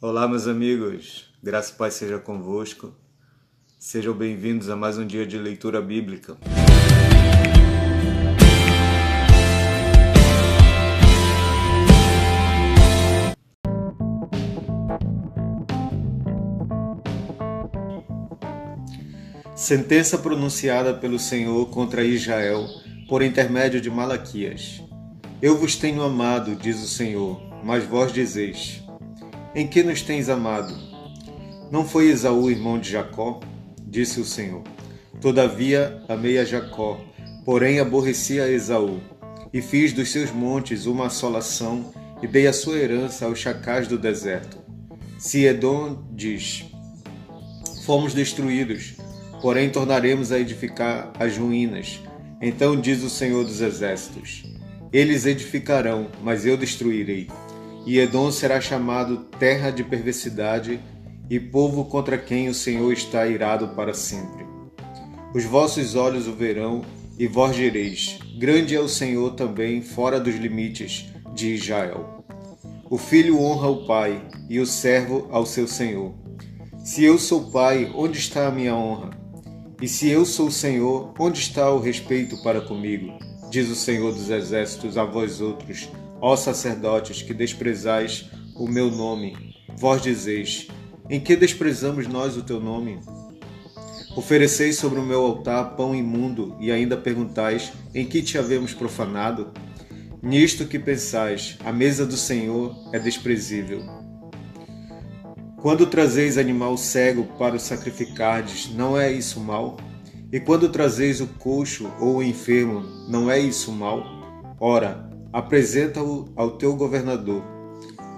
Olá, meus amigos, graça e paz seja convosco. Sejam bem-vindos a mais um dia de leitura bíblica. Sentença pronunciada pelo Senhor contra Israel por intermédio de Malaquias. Eu vos tenho amado, diz o Senhor, mas vós dizeis: em que nos tens amado? Não foi Esaú irmão de Jacó? Disse o Senhor. Todavia amei a Jacó, porém aborreci a Esaú, e fiz dos seus montes uma assolação, e dei a sua herança aos chacais do deserto. Se Edom diz: Fomos destruídos, porém tornaremos a edificar as ruínas. Então diz o Senhor dos Exércitos: Eles edificarão, mas eu destruirei e Edom será chamado terra de perversidade e povo contra quem o Senhor está irado para sempre. Os vossos olhos o verão e vós direis: Grande é o Senhor também fora dos limites de Israel. O filho honra o pai e o servo ao seu senhor. Se eu sou pai, onde está a minha honra? E se eu sou senhor, onde está o respeito para comigo? Diz o Senhor dos exércitos a vós outros, Ó sacerdotes, que desprezais o meu nome, vós dizeis: Em que desprezamos nós o teu nome? Ofereceis sobre o meu altar pão imundo e ainda perguntais: Em que te havemos profanado? Nisto que pensais, a mesa do Senhor é desprezível. Quando trazeis animal cego para o sacrificardes, não é isso mal? E quando trazeis o coxo ou o enfermo, não é isso mal? Ora, apresenta-o ao teu governador.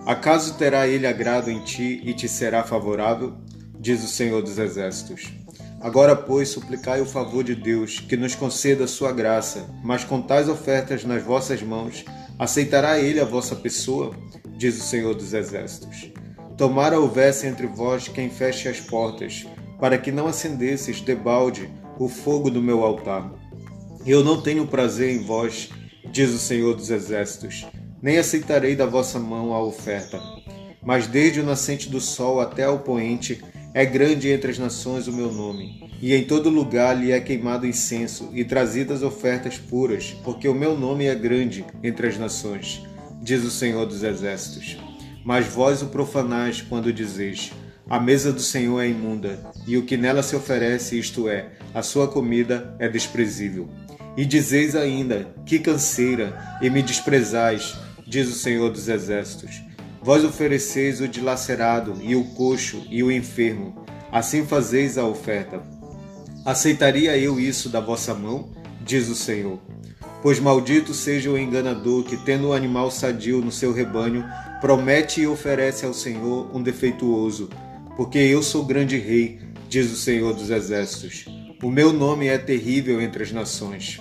Acaso terá ele agrado em ti e te será favorável? Diz o Senhor dos Exércitos. Agora, pois, suplicai o favor de Deus, que nos conceda a sua graça, mas com tais ofertas nas vossas mãos, aceitará ele a vossa pessoa? Diz o Senhor dos Exércitos. Tomara houvesse entre vós quem feche as portas, para que não acendesses debalde o fogo do meu altar. Eu não tenho prazer em vós, diz o Senhor dos Exércitos, nem aceitarei da vossa mão a oferta. Mas desde o nascente do sol até ao poente, é grande entre as nações o meu nome, e em todo lugar lhe é queimado incenso e trazidas ofertas puras, porque o meu nome é grande entre as nações, diz o Senhor dos Exércitos. Mas vós o profanais quando dizeis: A mesa do Senhor é imunda, e o que nela se oferece, isto é, a sua comida, é desprezível. E dizeis ainda: Que canseira, e me desprezais, diz o Senhor dos Exércitos. Vós ofereceis o dilacerado, e o coxo, e o enfermo, assim fazeis a oferta. Aceitaria eu isso da vossa mão? Diz o Senhor. Pois maldito seja o enganador que, tendo um animal sadio no seu rebanho, promete e oferece ao Senhor um defeituoso. Porque eu sou grande rei, diz o Senhor dos Exércitos o meu nome é terrível entre as nações.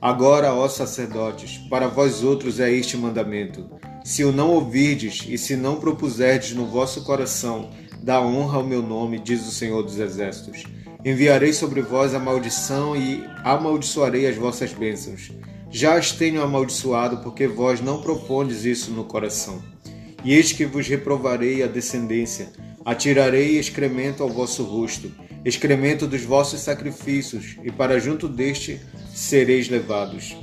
Agora, ó sacerdotes, para vós outros é este mandamento: se o não ouvirdes e se não propuserdes no vosso coração, dá honra ao meu nome, diz o Senhor dos Exércitos. Enviarei sobre vós a maldição e amaldiçoarei as vossas bênçãos. Já as tenho amaldiçoado, porque vós não propondes isso no coração. E eis que vos reprovarei a descendência, atirarei excremento ao vosso rosto, excremento dos vossos sacrifícios, e para junto deste sereis levados.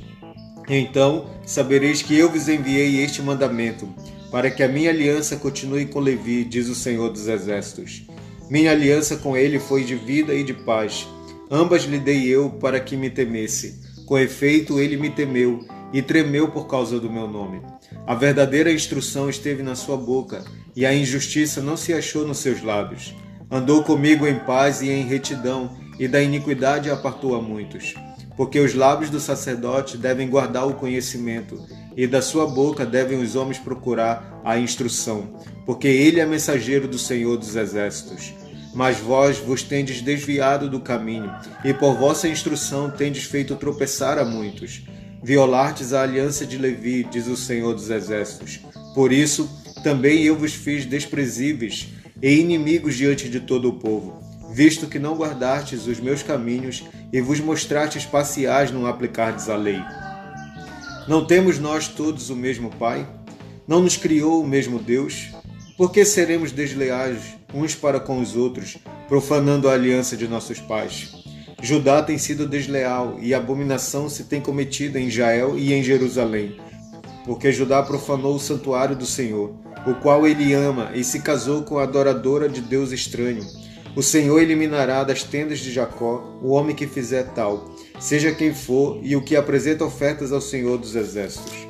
Então sabereis que eu vos enviei este mandamento, para que a minha aliança continue com Levi, diz o Senhor dos Exércitos. Minha aliança com ele foi de vida e de paz. Ambas lhe dei eu para que me temesse. Com efeito, ele me temeu e tremeu por causa do meu nome. A verdadeira instrução esteve na sua boca, e a injustiça não se achou nos seus lábios. Andou comigo em paz e em retidão, e da iniquidade apartou a muitos. Porque os lábios do sacerdote devem guardar o conhecimento, e da sua boca devem os homens procurar a instrução, porque ele é mensageiro do Senhor dos Exércitos. Mas vós vos tendes desviado do caminho, e por vossa instrução tendes feito tropeçar a muitos. Violartes a aliança de Levi, diz o Senhor dos Exércitos. Por isso, também eu vos fiz desprezíveis e inimigos diante de todo o povo, visto que não guardastes os meus caminhos e vos mostrastes parciais no aplicardes a lei. Não temos nós todos o mesmo Pai? Não nos criou o mesmo Deus? Por que seremos desleais uns para com os outros, profanando a aliança de nossos pais? Judá tem sido desleal e abominação se tem cometido em Israel e em Jerusalém, porque Judá profanou o santuário do Senhor, o qual ele ama, e se casou com a adoradora de Deus estranho. O Senhor eliminará das tendas de Jacó o homem que fizer tal, seja quem for, e o que apresenta ofertas ao Senhor dos Exércitos.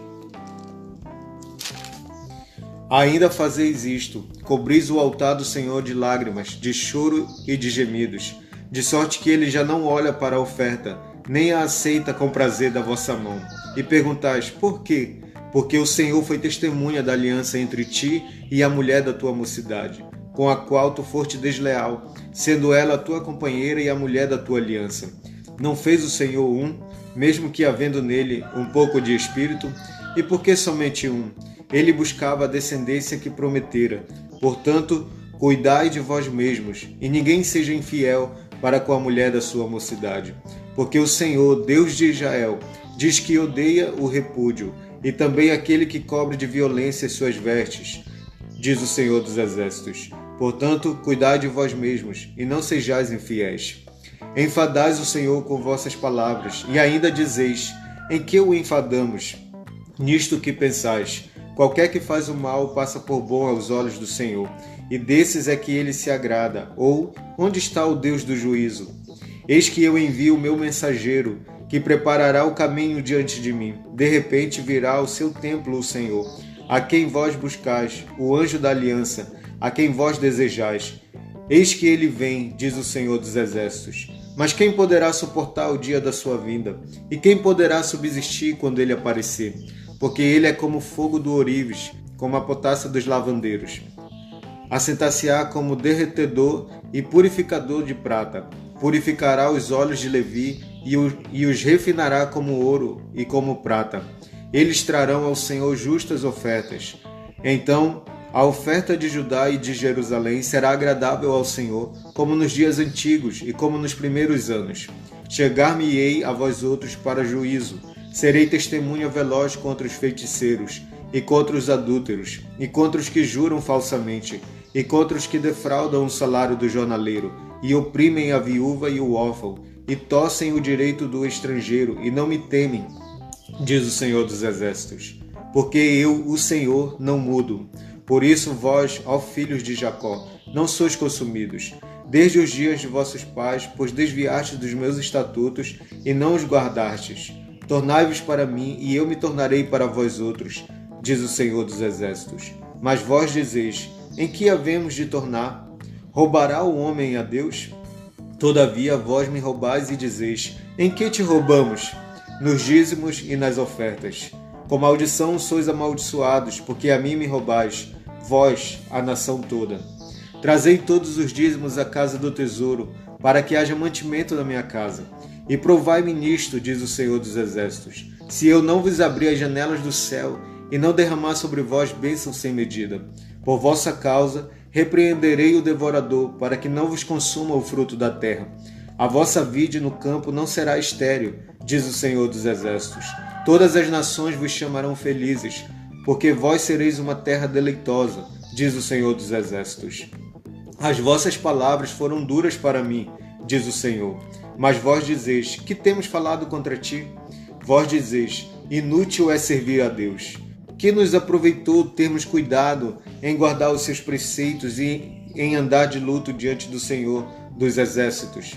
Ainda fazeis isto: cobris o altar do Senhor de lágrimas, de choro e de gemidos de sorte que ele já não olha para a oferta, nem a aceita com prazer da vossa mão. E perguntais: Por quê? Porque o Senhor foi testemunha da aliança entre ti e a mulher da tua mocidade, com a qual tu foste desleal, sendo ela a tua companheira e a mulher da tua aliança. Não fez o Senhor um, mesmo que havendo nele um pouco de espírito? E por que somente um? Ele buscava a descendência que prometera. Portanto, cuidai de vós mesmos, e ninguém seja infiel para com a mulher da sua mocidade. Porque o Senhor, Deus de Israel, diz que odeia o repúdio, e também aquele que cobre de violência suas vestes, diz o Senhor dos Exércitos. Portanto, cuidai de vós mesmos, e não sejais infiéis. Enfadais o Senhor com vossas palavras, e ainda dizeis: Em que o enfadamos? Nisto que pensais: Qualquer que faz o mal passa por bom aos olhos do Senhor, e desses é que ele se agrada. Ou, onde está o Deus do juízo? Eis que eu envio o meu mensageiro, que preparará o caminho diante de mim. De repente virá ao seu templo o Senhor, a quem vós buscais, o anjo da aliança, a quem vós desejais. Eis que ele vem, diz o Senhor dos Exércitos. Mas quem poderá suportar o dia da sua vinda? E quem poderá subsistir quando ele aparecer? Porque ele é como o fogo do ourives, como a potássia dos lavandeiros assentar-se-á como derretedor e purificador de prata. Purificará os olhos de Levi e os refinará como ouro e como prata. Eles trarão ao Senhor justas ofertas. Então, a oferta de Judá e de Jerusalém será agradável ao Senhor, como nos dias antigos e como nos primeiros anos. Chegar-me-ei a vós outros para juízo. Serei testemunha veloz contra os feiticeiros e contra os adúlteros e contra os que juram falsamente e contra os que defraudam o salário do jornaleiro, e oprimem a viúva e o órfão, e tossem o direito do estrangeiro, e não me temem, diz o Senhor dos Exércitos. Porque eu, o Senhor, não mudo. Por isso, vós, ó filhos de Jacó, não sois consumidos. Desde os dias de vossos pais, pois desviastes dos meus estatutos e não os guardastes. Tornai-vos para mim, e eu me tornarei para vós outros, diz o Senhor dos Exércitos. Mas vós dizeis: em que havemos de tornar? Roubará o homem a Deus? Todavia vós me roubais e dizeis: Em que te roubamos? Nos dízimos e nas ofertas. Com maldição sois amaldiçoados, porque a mim me roubais, vós, a nação toda. Trazei todos os dízimos à casa do tesouro, para que haja mantimento na minha casa. E provai-me nisto, diz o Senhor dos Exércitos, se eu não vos abrir as janelas do céu e não derramar sobre vós bênçãos sem medida. Por vossa causa, repreenderei o devorador, para que não vos consuma o fruto da terra. A vossa vide no campo não será estéril, diz o Senhor dos Exércitos. Todas as nações vos chamarão felizes, porque vós sereis uma terra deleitosa, diz o Senhor dos Exércitos. As vossas palavras foram duras para mim, diz o Senhor. Mas vós dizeis: Que temos falado contra ti? Vós dizeis: Inútil é servir a Deus que nos aproveitou termos cuidado em guardar os seus preceitos e em andar de luto diante do Senhor dos exércitos.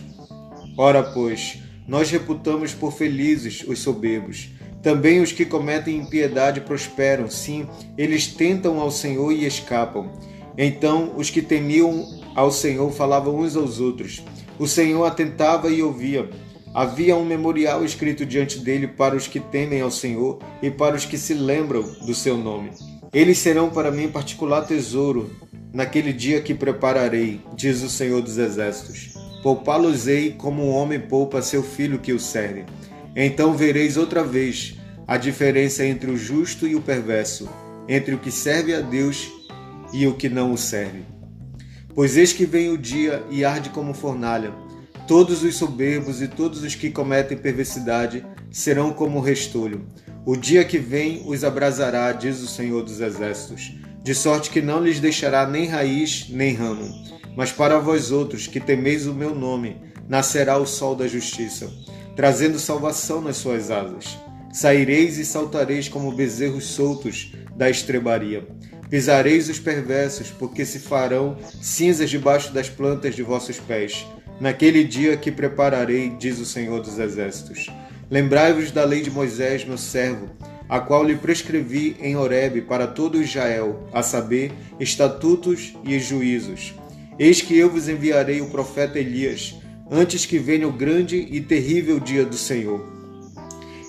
Ora, pois, nós reputamos por felizes os soberbos. Também os que cometem impiedade prosperam, sim, eles tentam ao Senhor e escapam. Então os que temiam ao Senhor falavam uns aos outros. O Senhor atentava e ouvia. Havia um memorial escrito diante dele para os que temem ao Senhor e para os que se lembram do seu nome. Eles serão para mim particular tesouro naquele dia que prepararei, diz o Senhor dos Exércitos. Poupá-los-ei como um homem poupa seu filho que o serve. Então vereis outra vez a diferença entre o justo e o perverso, entre o que serve a Deus e o que não o serve. Pois eis que vem o dia e arde como fornalha Todos os soberbos e todos os que cometem perversidade serão como restolho. O dia que vem os abrasará, diz o Senhor dos Exércitos. de sorte que não lhes deixará nem raiz nem ramo. Mas para vós outros que temeis o meu nome, nascerá o sol da justiça, trazendo salvação nas suas asas. Saireis e saltareis como bezerros soltos da estrebaria. Pisareis os perversos, porque se farão cinzas debaixo das plantas de vossos pés. Naquele dia que prepararei, diz o Senhor dos Exércitos. Lembrai-vos da lei de Moisés, meu servo, a qual lhe prescrevi em Horebe para todo Israel, a saber, estatutos e juízos. Eis que eu vos enviarei o profeta Elias, antes que venha o grande e terrível dia do Senhor.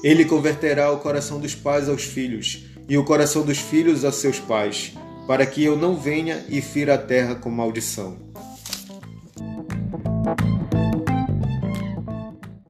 Ele converterá o coração dos pais aos filhos, e o coração dos filhos a seus pais, para que eu não venha e fira a terra com maldição.